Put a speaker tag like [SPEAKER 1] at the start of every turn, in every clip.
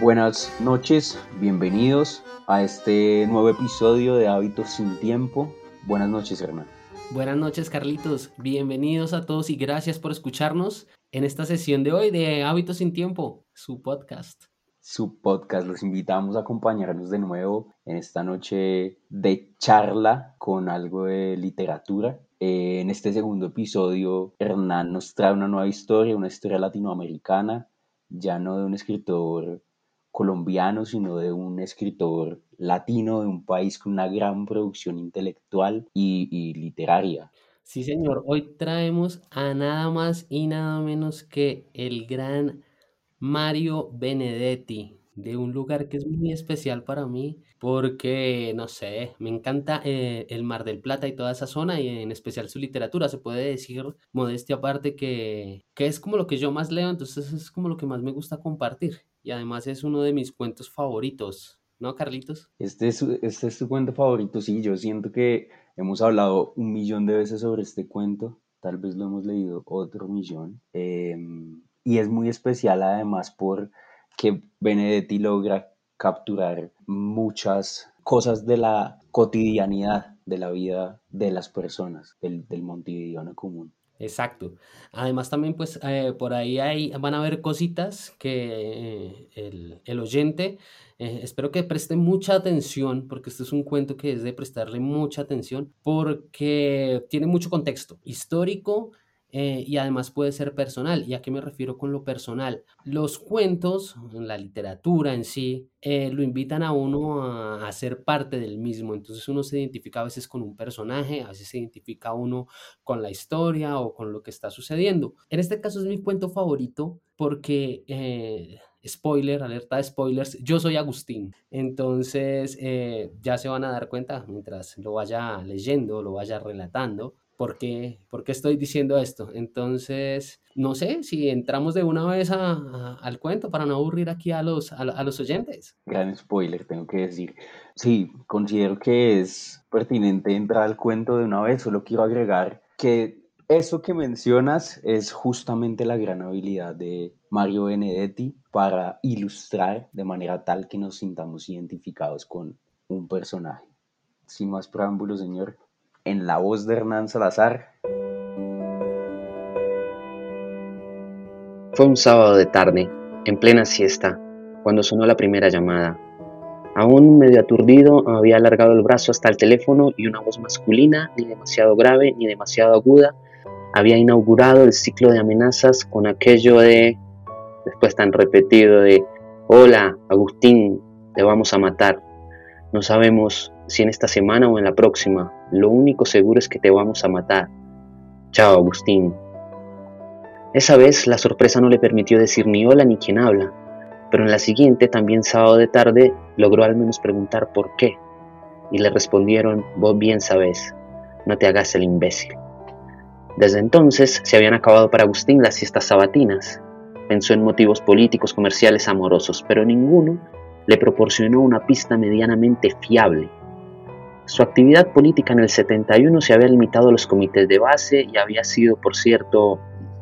[SPEAKER 1] Buenas noches, bienvenidos a este nuevo episodio de Hábitos sin Tiempo. Buenas noches, Hernán.
[SPEAKER 2] Buenas noches, Carlitos. Bienvenidos a todos y gracias por escucharnos en esta sesión de hoy de Hábitos sin Tiempo, su podcast.
[SPEAKER 1] Su podcast, los invitamos a acompañarnos de nuevo en esta noche de charla con algo de literatura. Eh, en este segundo episodio, Hernán nos trae una nueva historia, una historia latinoamericana, ya no de un escritor colombiano, sino de un escritor latino de un país con una gran producción intelectual y, literaria.
[SPEAKER 2] Sí, señor. Hoy traemos a nada más y nada menos que el gran Mario Benedetti, de un lugar que es muy especial para mí, porque, no sé, me encanta eh, el Mar del Plata y toda esa zona, y en especial su literatura. Se puede decir, modestia aparte, que, que es como lo que yo más leo, entonces es como lo que más me gusta compartir. Y además es uno de mis cuentos favoritos. ¿No, Carlitos?
[SPEAKER 1] Este es, este es tu cuento favorito, sí. Yo siento que Hemos hablado un millón de veces sobre este cuento, tal vez lo hemos leído otro millón, em, y es muy especial además por que Benedetti logra capturar muchas cosas de la cotidianidad de la vida de las personas, del, del montevideano común.
[SPEAKER 2] Exacto. Además también pues eh, por ahí van a haber cositas que eh, el, oyente, eh, espero que preste mucha atención porque este es un cuento que es de prestarle mucha atención porque tiene mucho contexto histórico, eh, y además puede ser personal. ¿Y a qué me refiero con lo personal? Los cuentos, la literatura en sí, eh, lo invitan a uno a, ser parte del mismo. Entonces uno se identifica a veces con un personaje, a veces se identifica uno con la historia o con lo que está sucediendo. En este caso es mi cuento favorito porque... Eh, spoiler, alerta de spoilers, yo soy Agustín. Entonces ya se van a dar cuenta mientras lo vaya leyendo, lo vaya relatando, ¿Por qué, estoy diciendo esto? Entonces, no sé si entramos de una vez al cuento para no aburrir aquí a los, a, los oyentes.
[SPEAKER 1] Gran spoiler, tengo que decir. Sí, considero que es pertinente entrar al cuento de una vez. Solo quiero agregar que eso que mencionas es justamente la gran habilidad de Mario Benedetti para ilustrar de manera tal que nos sintamos identificados con un personaje. Sin más preámbulos, señor, en la voz de Hernán Salazar.
[SPEAKER 3] Fue un sábado de tarde, en plena siesta, cuando sonó la primera llamada. Aún medio aturdido, había alargado el brazo hasta el teléfono y una voz masculina, ni demasiado grave ni demasiado aguda, había inaugurado el ciclo de amenazas con aquello de, después tan repetido de, hola, Agustín, te vamos a matar. No sabemos si en esta semana o en la próxima. Lo único seguro es que te vamos a matar. Chao, Agustín. Esa vez la sorpresa no le permitió decir ni hola ni quién habla, pero en la siguiente, también sábado de tarde, logró al menos preguntar por qué. Y le respondieron, vos bien sabes, no te hagas el imbécil. Desde entonces se habían acabado para Agustín las siestas sabatinas. Pensó en motivos políticos, comerciales, amorosos, pero ninguno le proporcionó una pista medianamente fiable su actividad política en el 71 se había limitado a los comités de base y había sido, por cierto,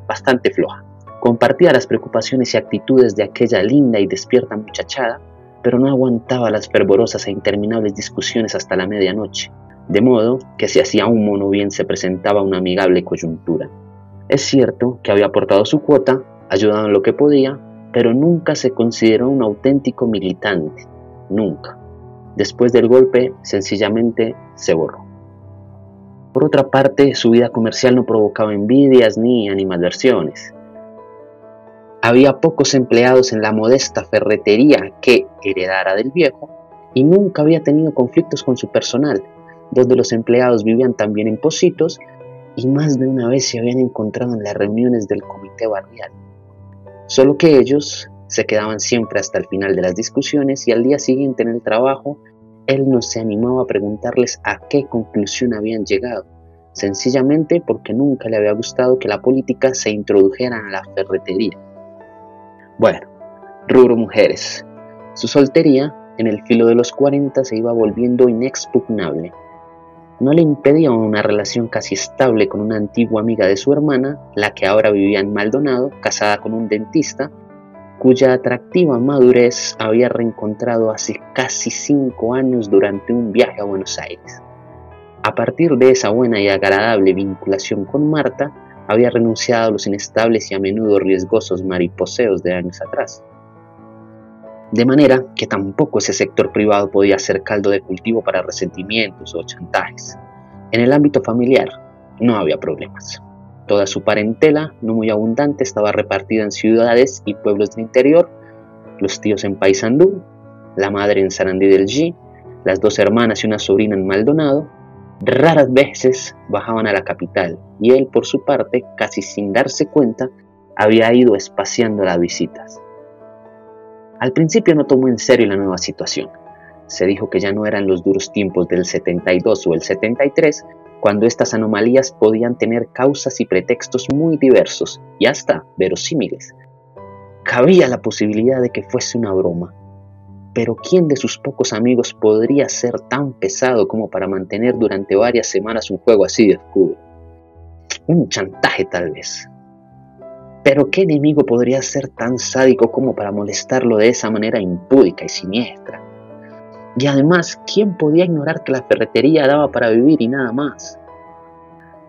[SPEAKER 3] bastante floja. Compartía las preocupaciones y actitudes de aquella linda y despierta muchachada, pero no aguantaba las fervorosas e interminables discusiones hasta la medianoche, de modo que si hacía un mono bien se presentaba una amigable coyuntura. Es cierto que había aportado su cuota, ayudado en lo que podía, pero nunca se consideró un auténtico militante, nunca. Después del golpe, sencillamente se borró. Por otra parte, su vida comercial no provocaba envidias ni animadversiones. Había pocos empleados en la modesta ferretería que heredara del viejo y nunca había tenido conflictos con su personal. Dos de los empleados vivían también en Positos y más de una vez se habían encontrado en las reuniones del comité barrial. Solo que ellos se quedaban siempre hasta el final de las discusiones y al día siguiente en el trabajo él no se animaba a preguntarles a qué conclusión habían llegado, sencillamente porque nunca le había gustado que la política se introdujera a la ferretería. Bueno, rubro mujeres. Su soltería, en el filo de los 40, se iba volviendo inexpugnable. No le impedía una relación casi estable con una antigua amiga de su hermana, la que ahora vivía en Maldonado, casada con un dentista, cuya atractiva madurez había reencontrado hace casi cinco años durante un viaje a Buenos Aires. A partir de esa buena y agradable vinculación con Marta, había renunciado a los inestables y a menudo riesgosos mariposeos de años atrás. De manera que tampoco ese sector privado podía ser caldo de cultivo para resentimientos o chantajes. En el ámbito familiar no había problemas. Toda su parentela, no muy abundante, estaba repartida en ciudades y pueblos del interior, los tíos en Paysandú, la madre en Sarandí del G, las dos hermanas y una sobrina en Maldonado. Raras veces bajaban a la capital y él, por su parte, casi sin darse cuenta, había ido espaciando las visitas. Al principio no tomó en serio la nueva situación. Se dijo que ya no eran los duros tiempos del 72 o el 73, cuando estas anomalías podían tener causas y pretextos muy diversos y hasta verosímiles. Cabía la posibilidad de que fuese una broma, pero ¿quién de sus pocos amigos podría ser tan pesado como para mantener durante varias semanas un juego así de oscuro? Un chantaje tal vez, pero ¿qué enemigo podría ser tan sádico como para molestarlo de esa manera impúdica y siniestra? Y además, ¿quién podía ignorar que la ferretería daba para vivir y nada más?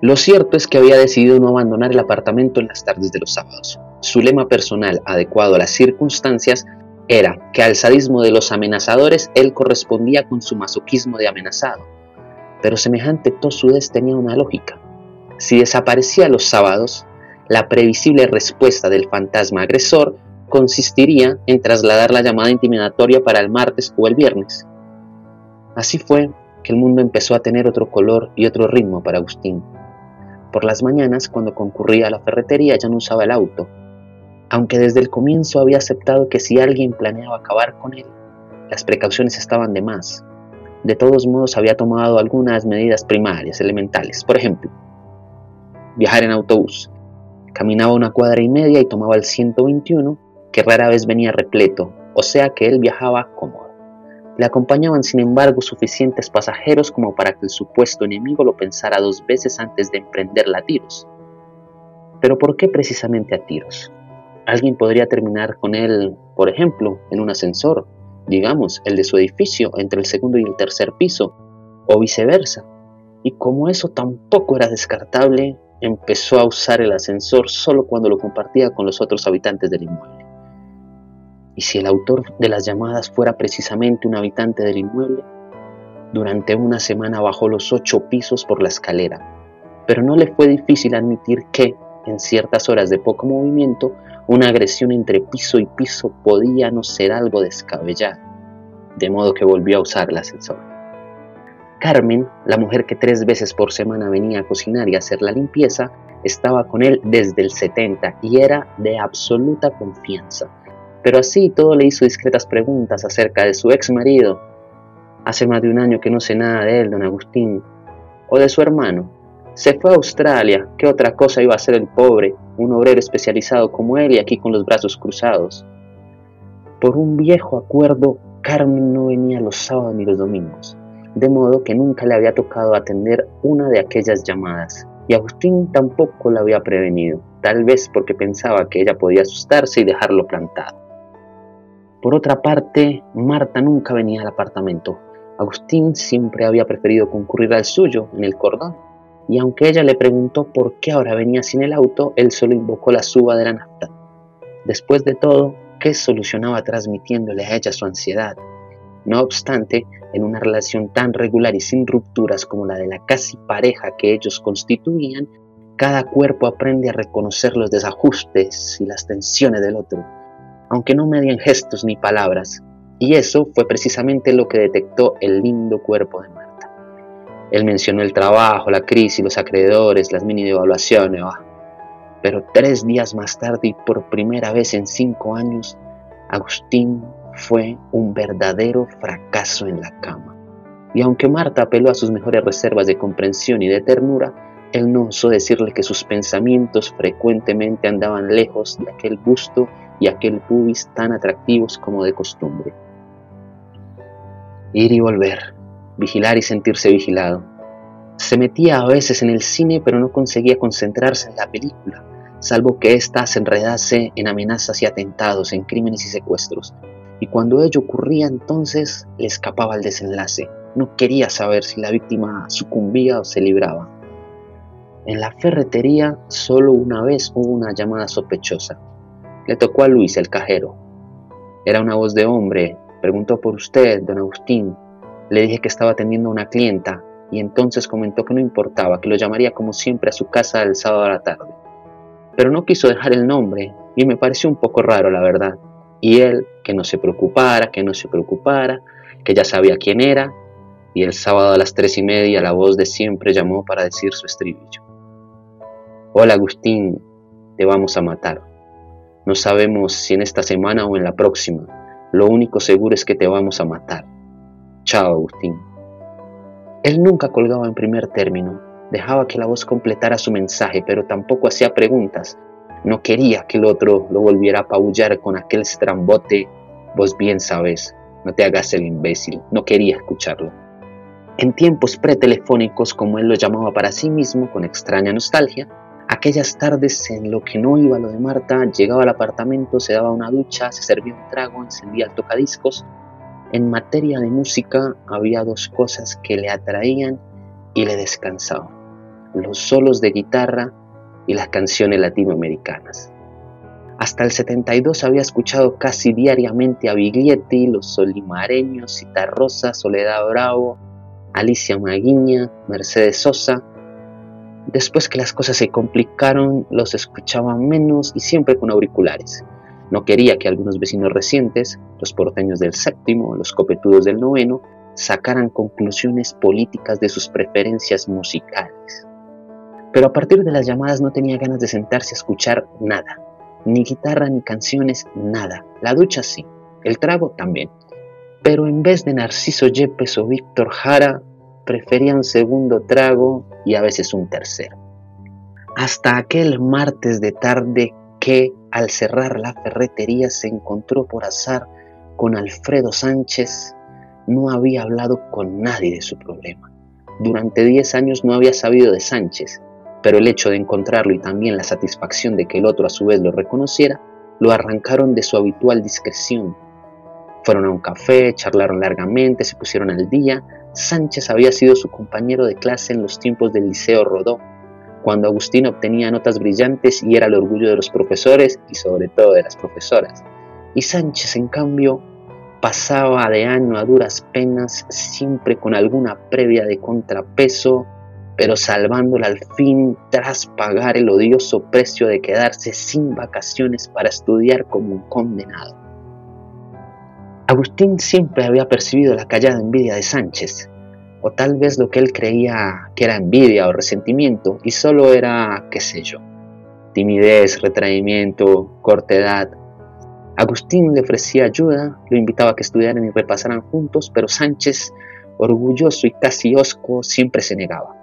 [SPEAKER 3] Lo cierto es que había decidido no abandonar el apartamento en las tardes de los sábados. Su lema personal, adecuado a las circunstancias, era que al sadismo de los amenazadores él correspondía con su masoquismo de amenazado. Pero semejante tosudez tenía una lógica. Si desaparecía los sábados, la previsible respuesta del fantasma agresor consistiría en trasladar la llamada intimidatoria para el martes o el viernes. Así fue que el mundo empezó a tener otro color y otro ritmo para Agustín. Por las mañanas, cuando concurría a la ferretería, ya no usaba el auto, aunque desde el comienzo había aceptado que si alguien planeaba acabar con él, las precauciones estaban de más. De todos modos, había tomado algunas medidas primarias, elementales. Por ejemplo, viajar en autobús, Caminaba una cuadra y media y tomaba el 121, que rara vez venía repleto, o sea que él viajaba cómodo. Le acompañaban, sin embargo, suficientes pasajeros como para que el supuesto enemigo lo pensara dos veces antes de emprenderla a tiros. Pero ¿por qué precisamente a tiros? Alguien podría terminar con él, por ejemplo, en un ascensor, digamos, el de su edificio, entre el segundo y el tercer piso, o viceversa. Y como eso tampoco era descartable, empezó a usar el ascensor solo cuando lo compartía con los otros habitantes del inmueble. Y si el autor de las llamadas fuera precisamente un habitante del inmueble, durante una semana bajó los ocho pisos por la escalera, pero no le fue difícil admitir que, en ciertas horas de poco movimiento, una agresión entre piso y piso podía no ser algo descabellado, de modo que volvió a usar el ascensor. Carmen, la mujer que tres veces por semana venía a cocinar y hacer la limpieza, estaba con él desde el 70 y era de absoluta confianza. Pero así todo le hizo discretas preguntas acerca de su ex marido. Hace más de un año que no sé nada de él, don Agustín. O de su hermano. Se fue a Australia. ¿Qué otra cosa iba a ser el pobre? Un obrero especializado como él y aquí con los brazos cruzados. Por un viejo acuerdo, Carmen no venía los sábados ni los domingos de modo que nunca le había tocado atender una de aquellas llamadas, y Agustín tampoco la había prevenido, tal vez porque pensaba que ella podía asustarse y dejarlo plantado. Por otra parte, Marta nunca venía al apartamento. Agustín siempre había preferido concurrir al suyo, en el cordón, y aunque ella le preguntó por qué ahora venía sin el auto, él solo invocó la suba de la nafta. Después de todo, ¿qué solucionaba transmitiéndole a ella su ansiedad? No obstante, en una relación tan regular y sin rupturas como la de la casi pareja que ellos constituían, cada cuerpo aprende a reconocer los desajustes y las tensiones del otro, aunque no median gestos ni palabras, y eso fue precisamente lo que detectó el lindo cuerpo de Marta. Él mencionó el trabajo, la crisis, los acreedores, las mini devaluaciones, ah. pero tres días más tarde y por primera vez en cinco años, Agustín fue un verdadero fracaso en la cama. Y aunque Marta apeló a sus mejores reservas de comprensión y de ternura, él no osó decirle que sus pensamientos frecuentemente andaban lejos de aquel busto y aquel pubis tan atractivos como de costumbre. Ir y volver, vigilar y sentirse vigilado. Se metía a veces en el cine pero no conseguía concentrarse en la película. salvo que ésta se enredase en amenazas y atentados, en crímenes y secuestros. Y cuando ello ocurría entonces le escapaba el desenlace. No quería saber si la víctima sucumbía o se libraba. En la ferretería solo una vez hubo una llamada sospechosa. Le tocó a Luis, el cajero. Era una voz de hombre. Preguntó por usted, don Agustín. Le dije que estaba atendiendo a una clienta y entonces comentó que no importaba, que lo llamaría como siempre a su casa el sábado a la tarde. Pero no quiso dejar el nombre y me pareció un poco raro, la verdad. Y él, que no se preocupara, que no se preocupara, que ya sabía quién era, y el sábado a las tres y media la voz de siempre llamó para decir su estribillo. Hola Agustín, te vamos a matar. No sabemos si en esta semana o en la próxima. Lo único seguro es que te vamos a matar. Chao Agustín. Él nunca colgaba en primer término, dejaba que la voz completara su mensaje, pero tampoco hacía preguntas. No quería que el otro lo volviera a apabullar con aquel estrambote, vos bien sabes, no te hagas el imbécil, no quería escucharlo. En tiempos pretelefónicos, como él lo llamaba para sí mismo, con extraña nostalgia, aquellas tardes en lo que no iba lo de Marta, llegaba al apartamento, se daba una ducha, se servía un trago, encendía el tocadiscos en materia de música había dos cosas que le atraían y le descansaban, los solos de guitarra y las canciones latinoamericanas. Hasta el 72 había escuchado casi diariamente a Biglietti, los solimareños, Cita Rosa, Soledad Bravo, Alicia Maguiña, Mercedes Sosa. Después que las cosas se complicaron, los escuchaba menos y siempre con auriculares. No quería que algunos vecinos recientes, los porteños del séptimo, los copetudos del noveno, sacaran conclusiones políticas de sus preferencias musicales. Pero a partir de las llamadas no tenía ganas de sentarse a escuchar nada, ni guitarra, ni canciones, nada. La ducha sí, el trago también. Pero en vez de Narciso Yepes o Víctor Jara, prefería un segundo trago y a veces un tercero. Hasta aquel martes de tarde que al cerrar la ferretería se encontró por azar con Alfredo Sánchez, no había hablado con nadie de su problema. Durante 10 años no había sabido de Sánchez, pero el hecho de encontrarlo y también la satisfacción de que el otro a su vez lo reconociera, lo arrancaron de su habitual discreción. Fueron a un café, charlaron largamente, se pusieron al día. Sánchez había sido su compañero de clase en los tiempos del Liceo Rodó cuando Agustín obtenía notas brillantes y era el orgullo de los profesores y sobre todo de las profesoras. Y Sánchez, en cambio, pasaba de año a duras penas, siempre con alguna previa de contrapeso, pero salvándola al fin tras pagar el odioso precio de quedarse sin vacaciones para estudiar como un condenado. Agustín siempre había percibido la callada envidia de Sánchez, o tal vez lo que él creía que era envidia o resentimiento y solo era, qué sé yo, timidez, retraimiento, cortedad. Agustín le ofrecía ayuda, lo invitaba a que estudiaran y repasaran juntos, pero Sánchez, orgulloso y casi osco, siempre se negaba.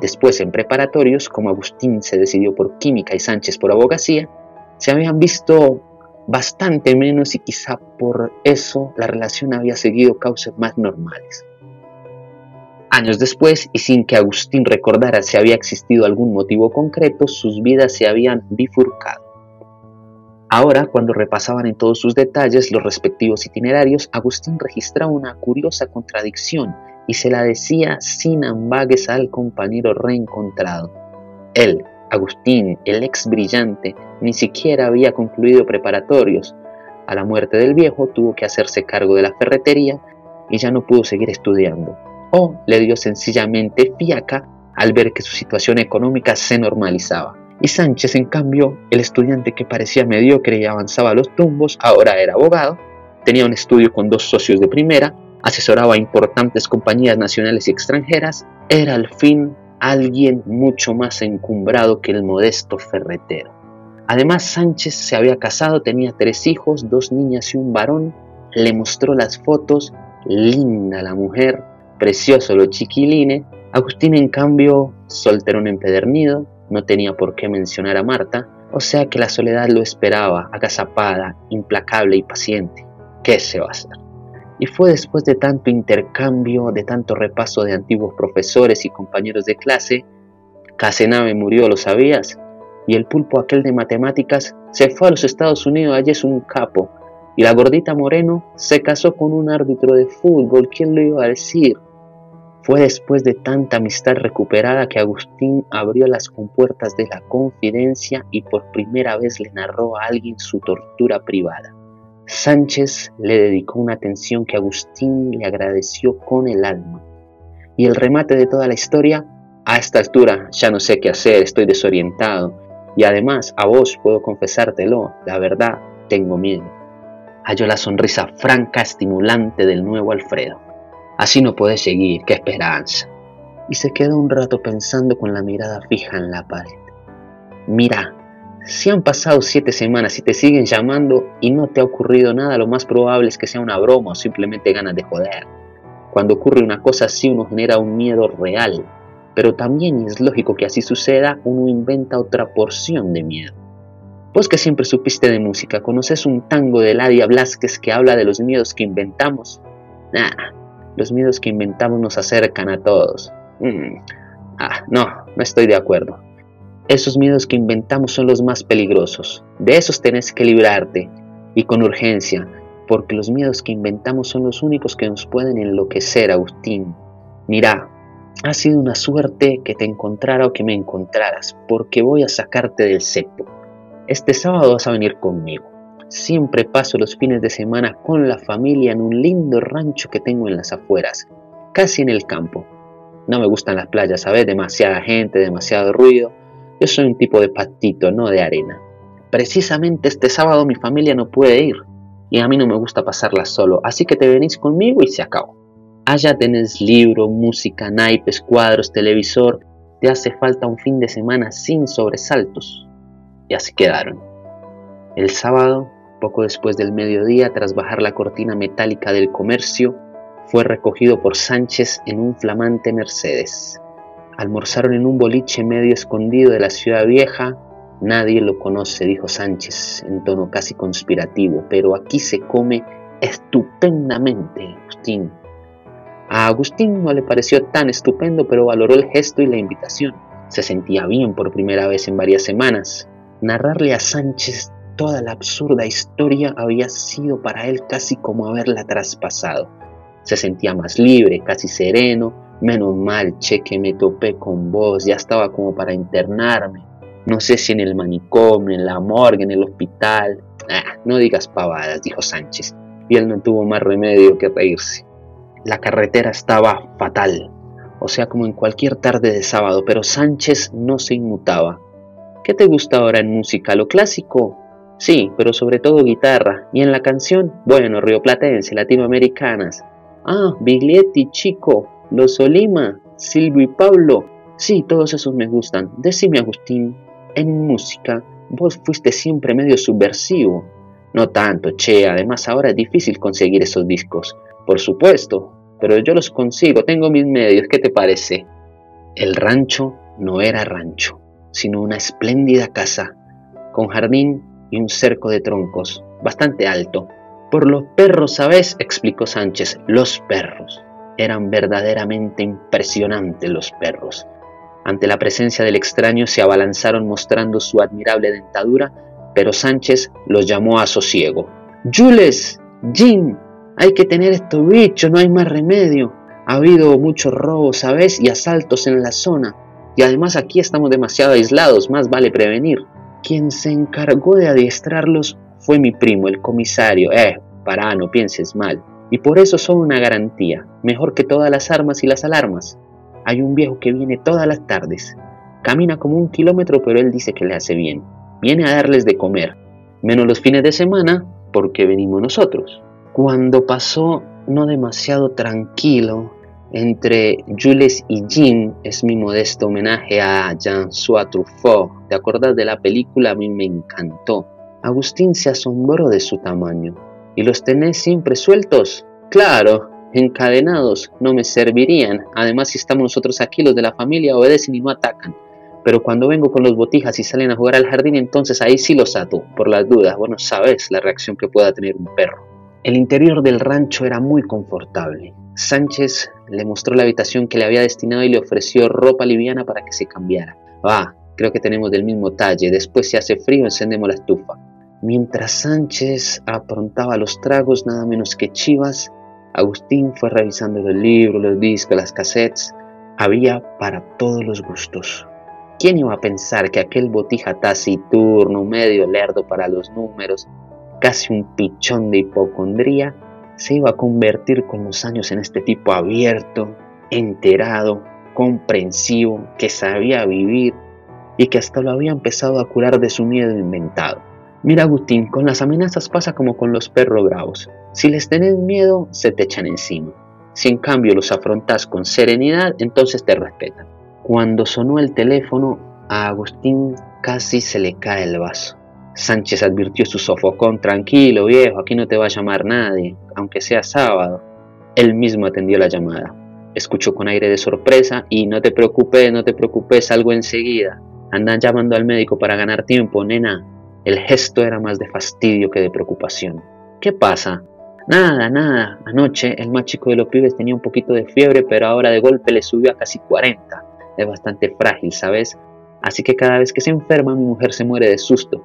[SPEAKER 3] Después, en preparatorios, como Agustín se decidió por química y Sánchez por abogacía, se habían visto bastante menos y quizá por eso la relación había seguido causas más normales. Años después, y sin que Agustín recordara si había existido algún motivo concreto, sus vidas se habían bifurcado. Ahora, cuando repasaban en todos sus detalles los respectivos itinerarios, Agustín registraba una curiosa contradicción y se la decía sin ambagues al compañero reencontrado. Él, Agustín, el ex brillante, ni siquiera había concluido preparatorios. A la muerte del viejo tuvo que hacerse cargo de la ferretería y ya no pudo seguir estudiando o le dio sencillamente fiaca al ver que su situación económica se normalizaba. Y Sánchez, en cambio, el estudiante que parecía mediocre y avanzaba a los tumbos, ahora era abogado, tenía un estudio con dos socios de primera, asesoraba a importantes compañías nacionales y extranjeras, era al fin alguien mucho más encumbrado que el modesto ferretero. Además, Sánchez se había casado, tenía tres hijos, dos niñas y un varón, le mostró las fotos, linda la mujer, precioso lo chiquiline, Agustín en cambio, solterón empedernido, no tenía por qué mencionar a Marta, o sea que la soledad lo esperaba, agazapada, implacable y paciente. ¿Qué se va a hacer? Y fue después de tanto intercambio, de tanto repaso de antiguos profesores y compañeros de clase, Casenave murió, ¿lo sabías? y el pulpo aquel de matemáticas se fue a los Estados Unidos, allí es un capo, y la gordita Moreno se casó con un árbitro de fútbol, ¿quién lo iba a decir? Fue después de tanta amistad recuperada que Agustín abrió las compuertas de la confidencia y por primera vez le narró a alguien su tortura privada. Sánchez le dedicó una atención que Agustín le agradeció con el alma. Y el remate de toda la historia, a esta altura ya no sé qué hacer, estoy desorientado. Y además, a vos puedo confesártelo, la verdad, tengo miedo. Halló la sonrisa franca, estimulante del nuevo Alfredo. Así no puede seguir, qué esperanza. Y se quedó un rato pensando con la mirada fija en la pared. Mira, si han pasado siete semanas y te siguen llamando y no te ha ocurrido nada, lo más probable es que sea una broma o simplemente ganas de joder. Cuando ocurre una cosa así uno genera un miedo real, pero también es lógico que así suceda, uno inventa otra porción de miedo. Vos que siempre supiste de música, ¿conoces un tango de Ladia Blasquez que habla de los miedos que inventamos? Nah, los miedos que inventamos nos acercan a todos. Mm, ah, no, no estoy de acuerdo. Esos miedos que inventamos son los más peligrosos. De esos tenés que librarte, y con urgencia, porque los miedos que inventamos son los únicos que nos pueden enloquecer, Agustín. Mira, ha sido una suerte que te encontrara o que me encontraras, porque voy a sacarte del cepo. Este sábado vas a venir conmigo. Siempre paso los fines de semana con la familia en un lindo rancho que tengo en las afueras, casi en el campo. No me gustan las playas, ¿sabes? Demasiada gente, demasiado ruido. Yo soy un tipo de patito, no de arena. Precisamente este sábado mi familia no puede ir y a mí no me gusta pasarla solo, así que te venís conmigo y se acabó. Allá tenés libro, música, naipes, cuadros, televisor. Te hace falta un fin de semana sin sobresaltos y así quedaron. El sábado, poco después del mediodía, tras bajar la cortina metálica del comercio, fue recogido por Sánchez en un flamante Mercedes. Almorzaron en un boliche medio escondido de la ciudad vieja. Nadie lo conoce, dijo Sánchez en tono casi conspirativo, pero aquí se come estupendamente, Agustín. A Agustín no le pareció tan estupendo, pero valoró el gesto y la invitación. Se sentía bien por primera vez en varias semanas. Narrarle a Sánchez toda la absurda historia había sido para él casi como haberla traspasado. Se sentía más libre, casi sereno. Menos mal, che, que me topé con vos, ya estaba como para internarme. No sé si en el manicomio, en la morgue, en el hospital. Ah, no digas pavadas, dijo Sánchez, y él no tuvo más remedio que reírse. La carretera estaba fatal, o sea, como en cualquier tarde de sábado, pero Sánchez no se inmutaba. ¿Qué te gusta ahora en música? ¿Lo clásico? Sí, pero sobre todo guitarra. ¿Y en la canción? Bueno, rioplatense, latinoamericanas. Ah, Biglietti, Chico, Los Olima, Silvio y Pablo. Sí, todos esos me gustan. Decime, Agustín, en música vos fuiste siempre medio subversivo. No tanto, che, además ahora es difícil conseguir esos discos. Por supuesto, pero yo los consigo, tengo mis medios, ¿qué te parece? El rancho no era rancho sino una espléndida casa, con jardín y un cerco de troncos, bastante alto. Por los perros, ¿sabes? explicó Sánchez, los perros. Eran verdaderamente impresionantes los perros. Ante la presencia del extraño se abalanzaron mostrando su admirable dentadura, pero Sánchez los llamó a sosiego. Jules, Jim, hay que tener estos bichos, no hay más remedio. Ha habido muchos robos, ¿sabes? Y asaltos en la zona. Y además aquí estamos demasiado aislados, más vale prevenir. Quien se encargó de adiestrarlos fue mi primo, el comisario. Eh, para, no pienses mal. Y por eso son una garantía, mejor que todas las armas y las alarmas. Hay un viejo que viene todas las tardes. Camina como un kilómetro, pero él dice que le hace bien. Viene a darles de comer, menos los fines de semana, porque venimos nosotros. Cuando pasó no demasiado tranquilo entre Jules y Jim es mi modesto homenaje a Jean-François Truffaut. ¿Te acuerdas de la película? A mí me encantó. Agustín se asombró de su tamaño. ¿Y los tenés siempre sueltos? Claro, encadenados no me servirían. Además, si estamos nosotros aquí, los de la familia obedecen y no atacan. Pero cuando vengo con los botijas y salen a jugar al jardín, entonces ahí sí los ato, por las dudas. Bueno, sabes la reacción que pueda tener un perro. El interior del rancho era muy confortable. Sánchez le mostró la habitación que le había destinado y le ofreció ropa liviana para que se cambiara. Ah, Creo que tenemos del mismo talle. Después si hace frío encendemos la estufa. Mientras Sánchez aprontaba los tragos nada menos que chivas, Agustín fue revisando los libros, los discos, las cassettes. Había para todos los gustos. ¿Quién iba a pensar que aquel botija taciturno, medio lerdo para los números, casi un pichón de hipocondría, se iba a convertir con los años en este tipo abierto, enterado, comprensivo, que sabía vivir y que hasta lo había empezado a curar de su miedo inventado? Mira Agustín, con las amenazas pasa como con los perros bravos. Si les tenés miedo, se te echan encima. Si en cambio los afrontas con serenidad, entonces te respetan. Cuando sonó el teléfono, a Agustín casi se le cae el vaso. Sánchez advirtió su sofocón, tranquilo viejo, aquí no te va a llamar nadie, aunque sea sábado. Él mismo atendió la llamada. Escuchó con aire de sorpresa y no te preocupes, no te preocupes, salgo enseguida. Andan llamando al médico para ganar tiempo, nena. El gesto era más de fastidio que de preocupación. ¿Qué pasa? Nada, nada. Anoche el más chico de los pibes tenía un poquito de fiebre, pero ahora de golpe le subió a casi 40. Es bastante frágil, ¿sabes? Así que cada vez que se enferma mi mujer se muere de susto.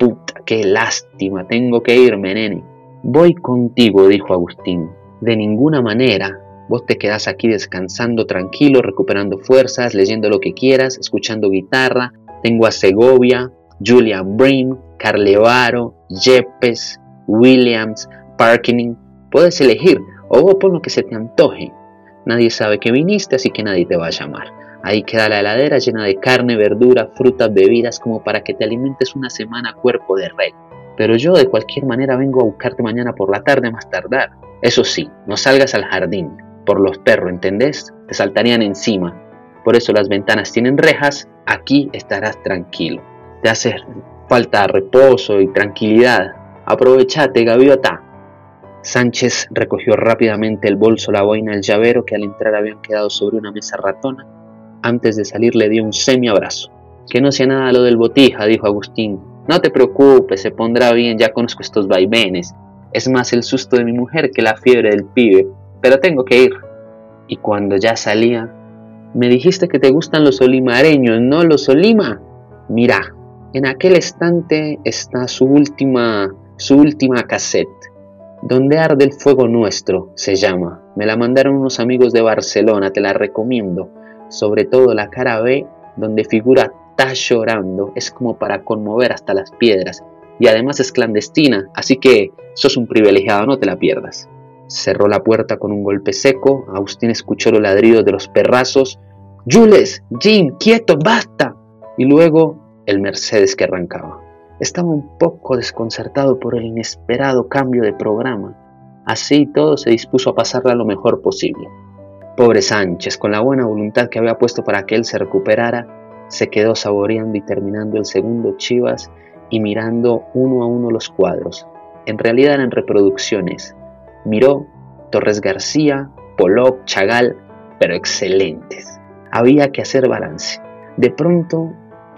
[SPEAKER 3] Puta, qué lástima, tengo que irme, nene. Voy contigo, dijo Agustín. De ninguna manera. Vos te quedás aquí descansando tranquilo, recuperando fuerzas, leyendo lo que quieras, escuchando guitarra. Tengo a Segovia, Julian Brim, Carlevaro, Yepes, Williams, Parkening. Puedes elegir o pon lo que se te antoje. Nadie sabe que viniste, así que nadie te va a llamar. Ahí queda la heladera llena de carne, verdura, frutas, bebidas, como para que te alimentes una semana cuerpo de rey. Pero yo de cualquier manera vengo a buscarte mañana por la tarde más tardar. Eso sí, no salgas al jardín. Por los perros, ¿entendés? Te saltarían encima. Por eso las ventanas tienen rejas. Aquí estarás tranquilo te hace falta reposo y tranquilidad. Aprovechate, gaviota. Sánchez recogió rápidamente el bolso, la boina, el llavero que al entrar habían quedado sobre una mesa ratona. Antes de salir le dio un semi-abrazo. Que no sea nada lo del botija, dijo Agustín. No te preocupes, se pondrá bien, ya conozco estos vaivenes. Es más el susto de mi mujer que la fiebre del pibe, pero tengo que ir. Y cuando ya salía, me dijiste que te gustan los olimareños, ¿no los olima? Mira, en aquel estante está su última, su última cassette. Donde arde el fuego nuestro, se llama. Me la mandaron unos amigos de Barcelona, te la recomiendo. Sobre todo la cara B, donde figura Ta llorando, es como para conmover hasta las piedras. Y además es clandestina, así que sos un privilegiado, no te la pierdas. Cerró la puerta con un golpe seco, Agustín escuchó los ladridos de los perrazos. Jules, Jim, quieto, basta. Y luego el Mercedes que arrancaba. Estaba un poco desconcertado por el inesperado cambio de programa. Así todo se dispuso a pasarla lo mejor posible. Pobre Sánchez, con la buena voluntad que había puesto para que él se recuperara, se quedó saboreando y terminando el segundo Chivas y mirando uno a uno los cuadros. En realidad eran reproducciones. Miró Torres García, Pollock, Chagal, pero excelentes. Había que hacer balance. De pronto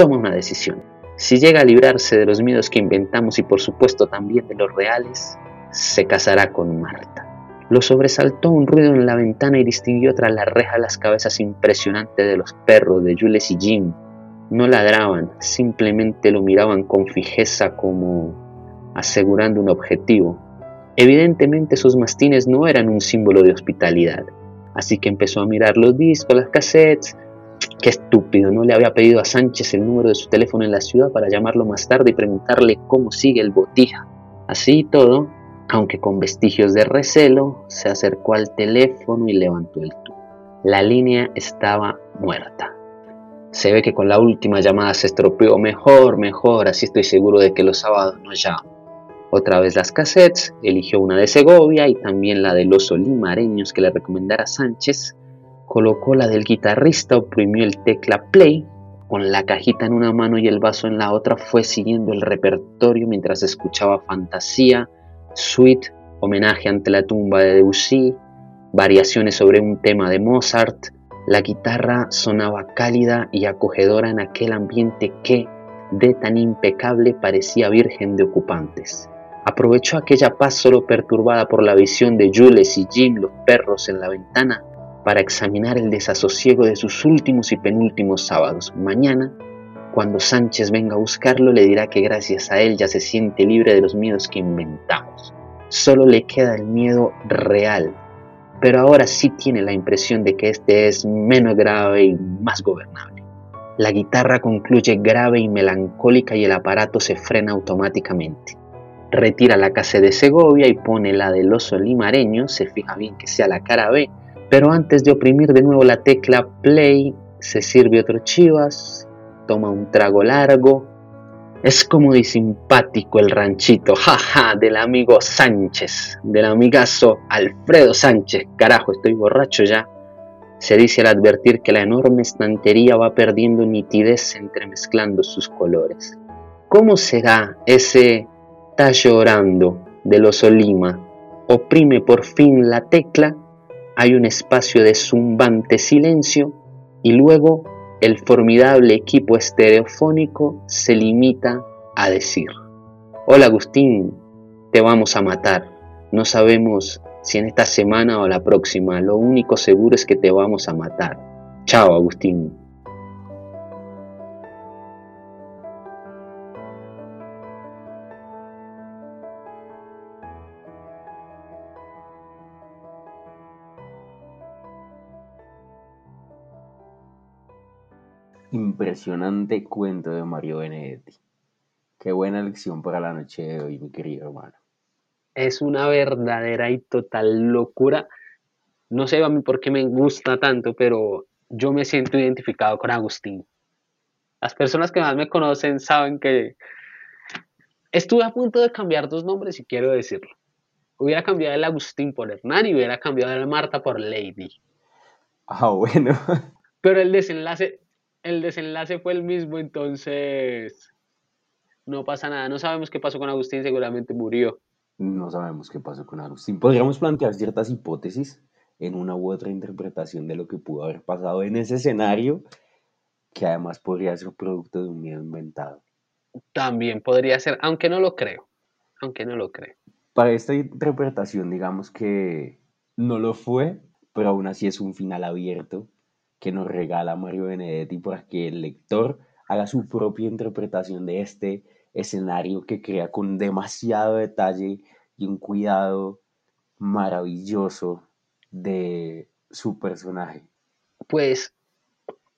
[SPEAKER 3] toma una decisión. Si llega a librarse de los miedos que inventamos y por supuesto también de los reales, se casará con Marta. Lo sobresaltó un ruido en la ventana y distinguió tras la reja las cabezas impresionantes de los perros de Jules y Jim. No ladraban, simplemente lo miraban con fijeza como asegurando un objetivo. Evidentemente sus mastines no eran un símbolo de hospitalidad, así que empezó a mirar los discos, las cassettes, Qué estúpido, no le había pedido a Sánchez el número de su teléfono en la ciudad para llamarlo más tarde y preguntarle cómo sigue el botija. Así y todo, aunque con vestigios de recelo, se acercó al teléfono y levantó el tubo. La línea estaba muerta. Se ve que con la última llamada se estropeó. Mejor, mejor, así estoy seguro de que los sábados no llamo. Otra vez las cassettes, eligió una de Segovia y también la de los olimareños que le recomendara Sánchez colocó la del guitarrista, oprimió el tecla play, con la cajita en una mano y el vaso en la otra fue siguiendo el repertorio mientras escuchaba fantasía, suite, homenaje ante la tumba de Debussy, variaciones sobre un tema de Mozart. La guitarra sonaba cálida y acogedora en aquel ambiente que, de tan impecable, parecía virgen de ocupantes. Aprovechó aquella paz solo perturbada por la visión de Jules y Jim, los perros en la ventana, para examinar el desasosiego de sus últimos y penúltimos sábados. Mañana
[SPEAKER 2] Cuando Sánchez venga a buscarlo, le dirá que gracias a él ya se siente libre de los miedos que inventamos. Solo le queda el miedo real, pero ahora sí tiene la impresión de que este es menos grave y más gobernable. La guitarra concluye grave y melancólica y el aparato se frena automáticamente. Retira la casa de Segovia y pone la del oso limareño, se fija bien que sea la cara B, pero antes de oprimir de nuevo la tecla play, se sirve otro chivas, toma un trago largo. Es como y simpático el ranchito, jaja, del amigo Sánchez, del amigazo Alfredo Sánchez. Carajo, estoy borracho ya. Se dice al advertir que la enorme estantería va perdiendo nitidez entremezclando sus colores. ¿Cómo será ese está llorando de los Olima? Oprime por fin la tecla, hay un espacio de zumbante silencio y luego el formidable equipo estereofónico se limita a decir, Hola Agustín, te vamos a matar. No sabemos si en esta semana o la próxima, lo único seguro es que te vamos a matar. Chao Agustín.
[SPEAKER 1] Impresionante cuento de Mario Benedetti. Qué buena lección para la noche de hoy, mi querido hermano.
[SPEAKER 2] Es una verdadera y total locura. No sé a mí por qué me gusta tanto, pero yo me siento identificado con Agustín. Las personas que más me conocen saben que estuve a punto de cambiar dos nombres y quiero decirlo. Hubiera cambiado el Agustín por Hernán y hubiera cambiado el Marta por Lady.
[SPEAKER 1] Ah, bueno.
[SPEAKER 2] Pero el desenlace, el desenlace fue el mismo, entonces no pasa nada. No sabemos qué pasó con Agustín, seguramente murió.
[SPEAKER 1] No sabemos qué pasó con Agustín. Podríamos plantear ciertas hipótesis en una u otra interpretación de lo que pudo haber pasado en ese escenario, que además podría ser producto de un miedo inventado.
[SPEAKER 2] También podría ser, aunque no lo creo. Aunque no lo creo.
[SPEAKER 1] Para esta interpretación, digamos que no lo fue, pero aún así es un final abierto que nos regala Mario Benedetti para que el lector haga su propia interpretación de este escenario que crea con demasiado detalle y un cuidado maravilloso de su personaje.
[SPEAKER 2] Pues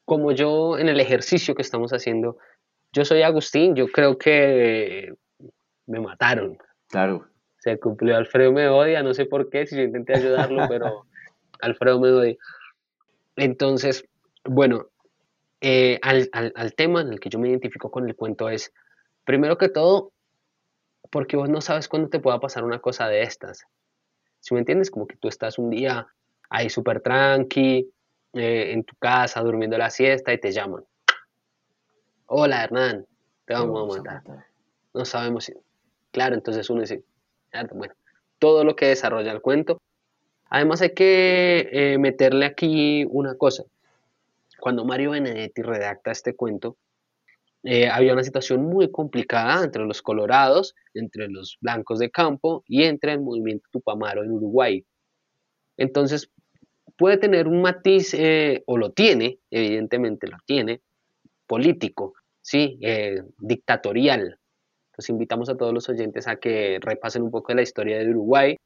[SPEAKER 2] como yo en el ejercicio que estamos haciendo, yo soy Agustín, yo creo que me mataron.
[SPEAKER 1] Claro.
[SPEAKER 2] Se cumplió, Alfredo me odia, no sé por qué, si yo intenté ayudarlo, pero Alfredo me odia. Entonces, bueno, eh, al, al, tema en el que yo me identifico con el cuento es, primero que todo, porque vos no sabes cuándo te pueda pasar una cosa de estas. Si me entiendes, como que tú estás un día ahí súper tranqui, eh, en tu casa, durmiendo la siesta y te llaman. Hola Hernán, te vamos, a, matar. No sabemos si... Claro, entonces uno dice, bueno, todo lo que desarrolla el cuento Además hay que eh, meterle aquí una cosa. Cuando Mario Benedetti redacta este cuento, eh, había una situación muy complicada entre los colorados, entre los blancos de campo y entre el movimiento Tupamaro en Uruguay. Entonces, puede tener un matiz, eh, o lo tiene, evidentemente lo tiene, político, ¿sí? dictatorial. Entonces, invitamos a todos los oyentes a que repasen un poco la historia de Uruguay,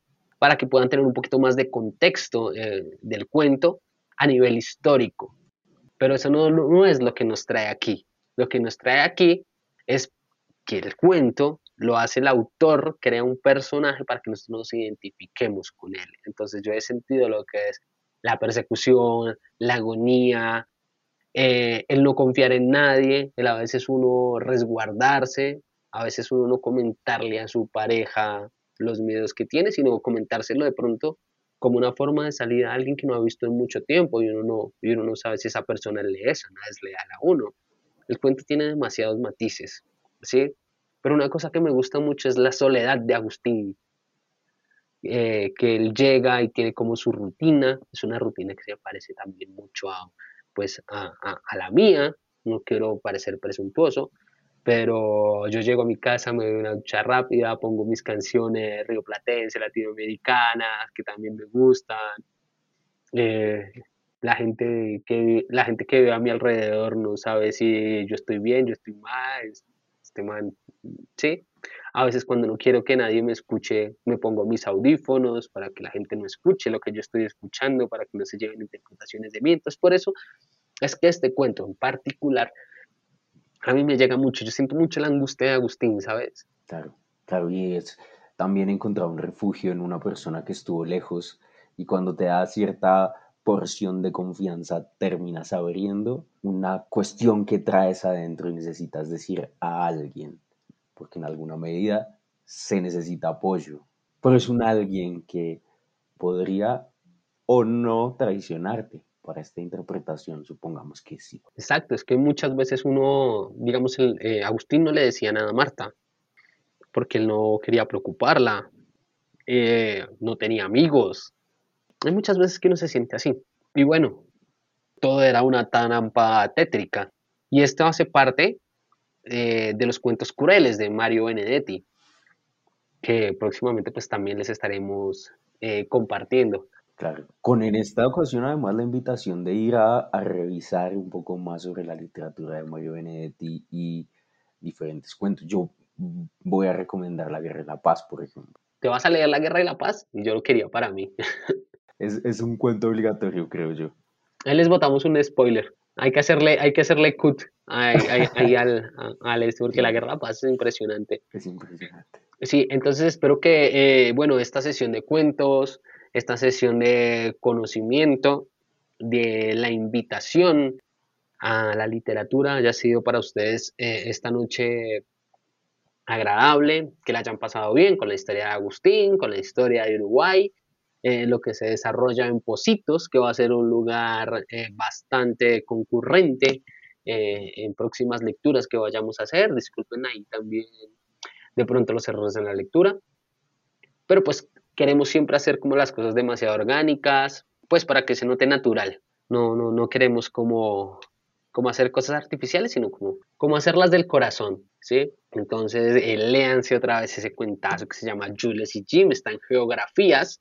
[SPEAKER 2] para que puedan tener un poquito más de contexto eh, del cuento a nivel histórico. Pero eso no, es lo que nos trae aquí. Lo que nos trae aquí es que el cuento lo hace el autor, crea un personaje para que nosotros nos identifiquemos con él. Entonces yo he sentido lo que es la persecución, la agonía, eh, el no confiar en nadie, el a veces uno resguardarse, a veces uno no comentarle a su pareja los miedos que tiene, sino comentárselo de pronto como una forma de salir a alguien que no ha visto en mucho tiempo y uno no, y uno no sabe si esa persona es o no es leal a uno. El cuento tiene demasiados matices, ¿sí? Pero una cosa que me gusta mucho es la soledad de Agustín, eh, que él llega y tiene como su rutina, es una rutina que se parece también mucho a, pues, a, a la mía, no quiero parecer presuntuoso, pero yo llego a mi casa, me doy una ducha rápida, pongo mis canciones rioplatense, latinoamericanas, que también me gustan, eh, la gente que la gente que ve a mi alrededor no sabe si yo estoy bien, yo estoy mal, este man, sí. A veces cuando no quiero que nadie me escuche, me pongo mis audífonos para que la gente no escuche lo que yo estoy escuchando, para que no se lleven interpretaciones de mí. Entonces, por eso es que este cuento en particular a mí me llega mucho. Yo siento mucho la angustia de Agustín, ¿sabes?
[SPEAKER 1] Claro, claro, y es también encontrar un refugio en una persona que estuvo lejos y cuando te da cierta porción de confianza terminas abriendo una cuestión que traes adentro y necesitas decir a alguien, porque en alguna medida se necesita apoyo, pero es un alguien que podría o no traicionarte para esta interpretación, supongamos que sí.
[SPEAKER 2] Exacto, es que muchas veces uno, digamos, eh, Agustín no le decía nada a Marta, porque él no quería preocuparla, eh, no tenía amigos. Hay muchas veces que uno se siente así. Y bueno, todo era una trampa tétrica. Y esto hace parte eh, de los cuentos crueles de Mario Benedetti, que próximamente pues también les estaremos compartiendo.
[SPEAKER 1] Claro. Con en esta ocasión además la invitación de ir a, revisar un poco más sobre la literatura de Mario Benedetti y diferentes cuentos. Yo voy a recomendar La Guerra de la Paz, por ejemplo.
[SPEAKER 2] ¿Te vas a leer La Guerra de la Paz? Yo lo quería para mí.
[SPEAKER 1] es, un cuento obligatorio, creo yo.
[SPEAKER 2] Ahí les botamos un spoiler. Hay que hacerle, hay que hacerle cut ahí, al, al este, porque La Guerra Paz es impresionante.
[SPEAKER 1] Es impresionante.
[SPEAKER 2] Sí, entonces espero que, eh, bueno, esta sesión de cuentos, esta sesión de conocimiento, de la invitación a la literatura haya sido para ustedes eh, esta noche agradable, que la hayan pasado bien con la historia de Agustín, con la historia de Uruguay, eh, lo que se desarrolla en Positos, que va a ser un lugar eh, bastante concurrente en próximas lecturas que vayamos a hacer. Disculpen ahí también de pronto los errores en la lectura. Pero pues queremos siempre hacer como las cosas demasiado orgánicas, pues para que se note natural. No, no, no queremos como, como hacer cosas artificiales, sino como, como hacerlas del corazón, ¿sí? Entonces, eh, léanse otra vez ese cuentazo que se llama Jules y Jim, está en Geografías,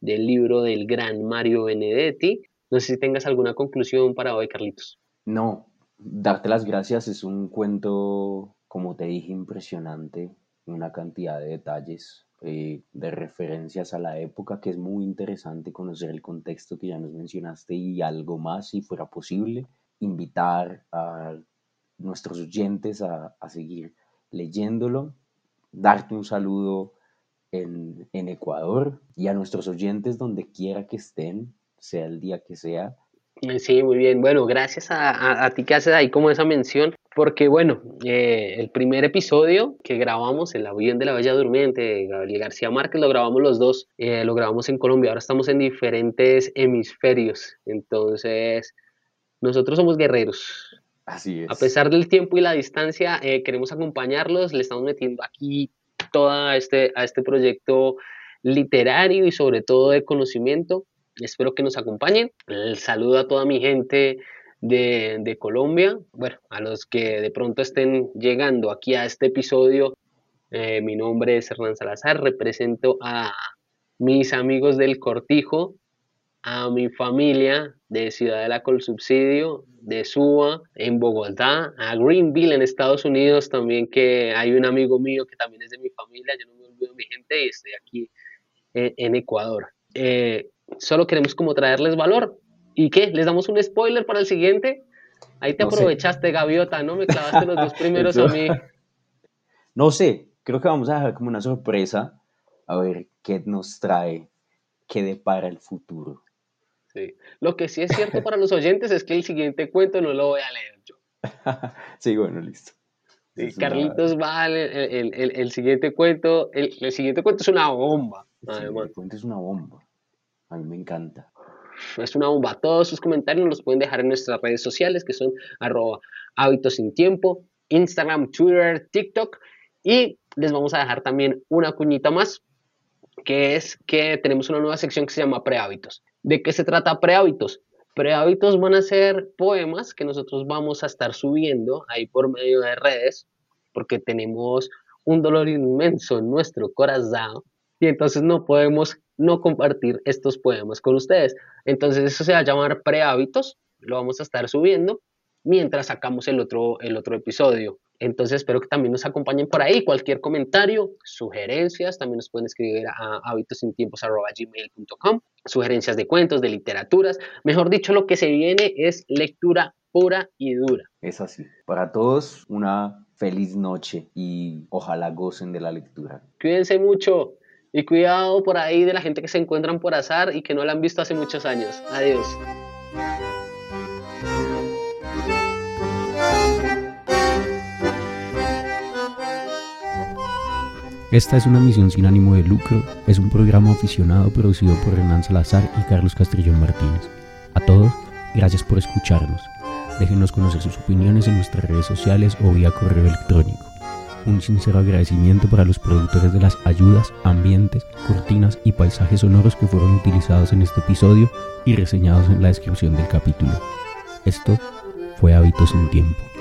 [SPEAKER 2] del libro del gran Mario Benedetti. No sé si tengas alguna conclusión para hoy, Carlitos.
[SPEAKER 1] No, darte las gracias es un cuento, como te dije, impresionante, una cantidad de detalles eh, de referencias a la época, que es muy interesante conocer el contexto que ya nos mencionaste y algo más, si fuera posible, invitar a nuestros oyentes a, seguir leyéndolo, darte un saludo en, en Ecuador y a nuestros oyentes donde quiera que estén, sea el día que sea,
[SPEAKER 2] Sí, muy bien. Bueno, gracias a, a, ti que haces ahí como esa mención, porque bueno, eh, el primer episodio que grabamos, El avión de la Bella Durmiente, de Gabriel García Márquez, lo grabamos los dos, eh, lo grabamos en Colombia, ahora estamos en diferentes hemisferios, entonces nosotros somos guerreros.
[SPEAKER 1] Así es.
[SPEAKER 2] A pesar del tiempo y la distancia, eh, queremos acompañarlos, le estamos metiendo aquí todo este, a este proyecto literario y sobre todo de conocimiento Espero que nos acompañen. El saludo a toda mi gente de, Colombia. Bueno, a los que de pronto estén llegando aquí a este episodio, eh, mi nombre es Hernán Salazar, represento a mis amigos del Cortijo, a mi familia de Ciudad de la Subsidio, de Suba, en Bogotá, a Greenville, en Estados Unidos también, que hay un amigo mío que también es de mi familia, yo no me olvido de mi gente y estoy aquí en, Ecuador. Eh, solo queremos como traerles valor. ¿Y qué? ¿Les damos un spoiler para el siguiente? Ahí te aprovechaste, Gaviota, ¿no? Me clavaste los dos primeros a mí.
[SPEAKER 1] No sé, creo que vamos a dejar como una sorpresa a ver qué nos trae, qué depara el futuro.
[SPEAKER 2] Sí. Lo que sí es cierto para los oyentes es que el siguiente cuento no lo voy a leer yo.
[SPEAKER 1] sí, bueno, listo.
[SPEAKER 2] Carlitos va, el, el, siguiente cuento, el, siguiente cuento es una bomba.
[SPEAKER 1] El siguiente cuento es una bomba. A mí me encanta.
[SPEAKER 2] Es una bomba. Todos sus comentarios los pueden dejar en nuestras redes sociales, que son arroba hábitos sin tiempo, Instagram, Twitter, TikTok. Y les vamos a dejar también una cuñita más, que es que tenemos una nueva sección que se llama prehábitos. ¿De qué se trata prehábitos? Prehábitos van a ser poemas que nosotros vamos a estar subiendo ahí por medio de redes, porque tenemos un dolor inmenso en nuestro corazón y entonces no podemos no compartir estos poemas con ustedes. Entonces eso se va a llamar prehábitos, lo vamos a estar subiendo mientras sacamos el otro, el otro episodio. Entonces espero que también nos acompañen por ahí. Cualquier comentario, sugerencias, también nos pueden escribir a hábitosintiempos.gmail.com. Sugerencias de cuentos, de literaturas. Mejor dicho, lo que se viene es lectura pura y dura.
[SPEAKER 1] Es así. Para todos, una feliz noche y ojalá gocen de la lectura.
[SPEAKER 2] Cuídense mucho y cuidado por ahí de la gente que se encuentran por azar y que no la han visto hace muchos años. Adiós.
[SPEAKER 4] Esta es una misión sin ánimo de lucro, es un programa aficionado producido por Hernán Salazar y Carlos Castrillón Martínez. A todos, gracias por escucharnos. Déjenos conocer sus opiniones en nuestras redes sociales o vía correo electrónico. Un sincero agradecimiento para los productores de las ayudas, ambientes, cortinas y paisajes sonoros que fueron utilizados en este episodio y reseñados en la descripción del capítulo. Esto fue Hábitos en Tiempo.